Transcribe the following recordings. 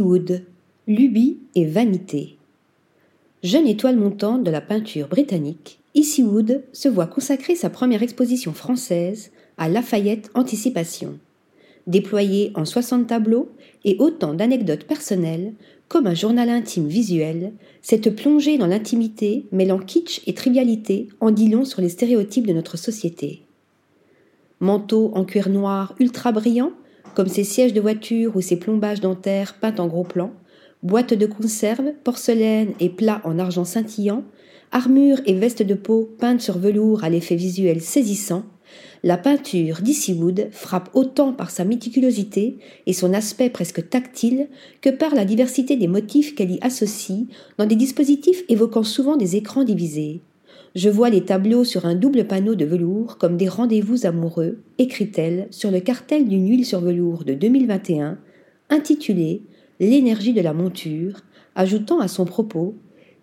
Wood, lubie et vanité. Jeune étoile montante de la peinture britannique, Ici Wood se voit consacrer sa première exposition française à Lafayette Anticipation. Déployée en 60 tableaux et autant d'anecdotes personnelles, comme un journal intime visuel, cette plongée dans l'intimité mêlant kitsch et trivialité en dit long sur les stéréotypes de notre société. Manteau en cuir noir ultra brillant, comme ses sièges de voiture ou ses plombages dentaires peints en gros plan, boîtes de conserve, porcelaine et plats en argent scintillant, armure et veste de peau peintes sur velours à l'effet visuel saisissant, la peinture d'Easywood frappe autant par sa méticulosité et son aspect presque tactile que par la diversité des motifs qu'elle y associe dans des dispositifs évoquant souvent des écrans divisés. Je vois les tableaux sur un double panneau de velours comme des rendez-vous amoureux, écrit-elle sur le cartel d'une huile sur velours de 2021, intitulé L'énergie de la monture, ajoutant à son propos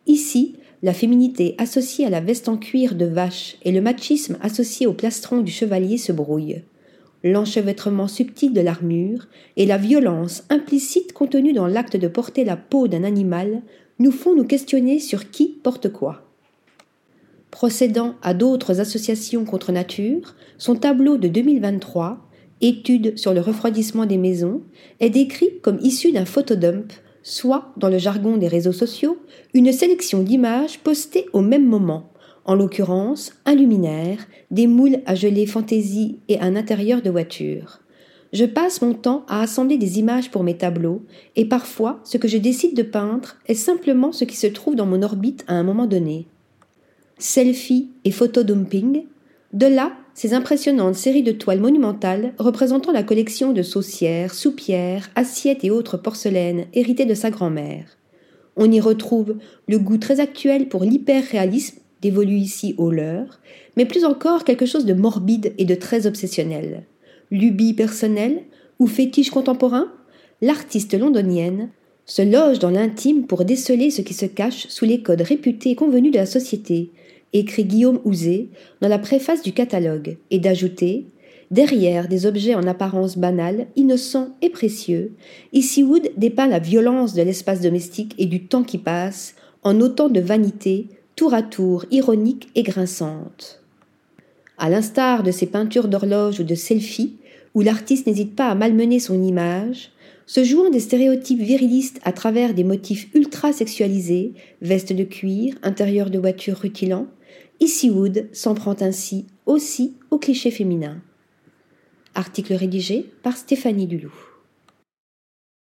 Ici, la féminité associée à la veste en cuir de vache et le machisme associé au plastron du chevalier se brouillent. L'enchevêtrement subtil de l'armure et la violence implicite contenue dans l'acte de porter la peau d'un animal nous font nous questionner sur qui porte quoi. Procédant à d'autres associations contre nature, son tableau de 2023, Étude sur le refroidissement des maisons, est décrit comme issu d'un photodump soit, dans le jargon des réseaux sociaux, une sélection d'images postées au même moment, en l'occurrence un luminaire, des moules à geler fantaisie et un intérieur de voiture. Je passe mon temps à assembler des images pour mes tableaux, et parfois ce que je décide de peindre est simplement ce qui se trouve dans mon orbite à un moment donné. Selfie et photodumping, de là ces impressionnantes séries de toiles monumentales représentant la collection de saucières, soupières, assiettes et autres porcelaines héritées de sa grand-mère. On y retrouve le goût très actuel pour l'hyper-réalisme dévolu ici au leur, mais plus encore quelque chose de morbide et de très obsessionnel. Lubie personnelle ou fétiche contemporain, l'artiste londonienne se loge dans l'intime pour déceler ce qui se cache sous les codes réputés et convenus de la société, écrit Guillaume Houzé dans la préface du catalogue, et d'ajouter Derrière des objets en apparence banals, innocents et précieux, Wood dépeint la violence de l'espace domestique et du temps qui passe, en autant de vanité, tour à tour ironique et grinçante. À l'instar de ses peintures d'horloge ou de selfie, où l'artiste n'hésite pas à malmener son image, se jouant des stéréotypes virilistes à travers des motifs ultra sexualisés, vestes de cuir, intérieur de voiture rutilant, Wood s'en prend ainsi aussi aux clichés féminins. Article rédigé par Stéphanie Dulou.